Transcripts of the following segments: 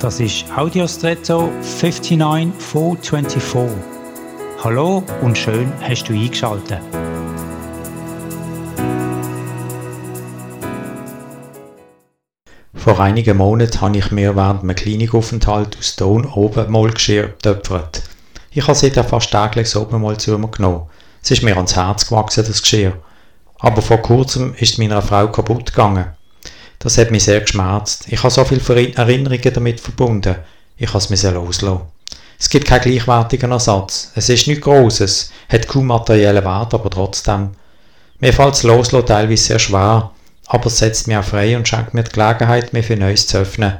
Das ist Audiostretto 59424. Hallo und schön hast du eingeschaltet. Vor einigen Monaten habe ich mir während einem Klinikaufenthalt aus Ton oben mal Geschirr getöpfert. Ich habe seitdem fast täglich das Obenmal zu mir genommen. Es ist mir ans Herz gewachsen, das Geschirr. Aber vor kurzem ist meiner Frau kaputt gegangen. Das hat mich sehr geschmerzt. Ich habe so viele Erinnerungen damit verbunden. Ich habe es loslassen. Es gibt keinen gleichwertigen Ersatz. Es ist nichts Grosses, hat kaum materiellen Wert, aber trotzdem. Mir fällt das Loslassen teilweise sehr schwer, aber es setzt mich auch frei und schenkt mir die Gelegenheit, mich für Neues zu öffnen.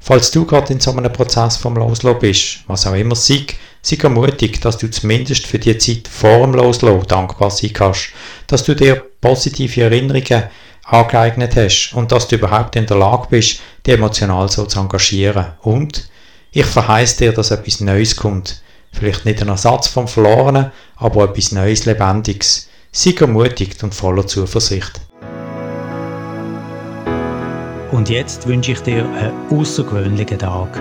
Falls du gerade in so einem Prozess vom Loslassen bist, was auch immer sei, sei mutig, dass du zumindest für die Zeit vor dem Loslassen dankbar sein kannst, dass du dir positive Erinnerungen angeeignet hast und dass du überhaupt in der Lage bist, dich emotional so zu engagieren. Und ich verheiße dir, dass etwas Neues kommt. Vielleicht nicht ein Ersatz vom Verlorenen, aber etwas Neues, Lebendiges. Sei ermutigt und voller Zuversicht. Und jetzt wünsche ich dir einen außergewöhnlichen Tag.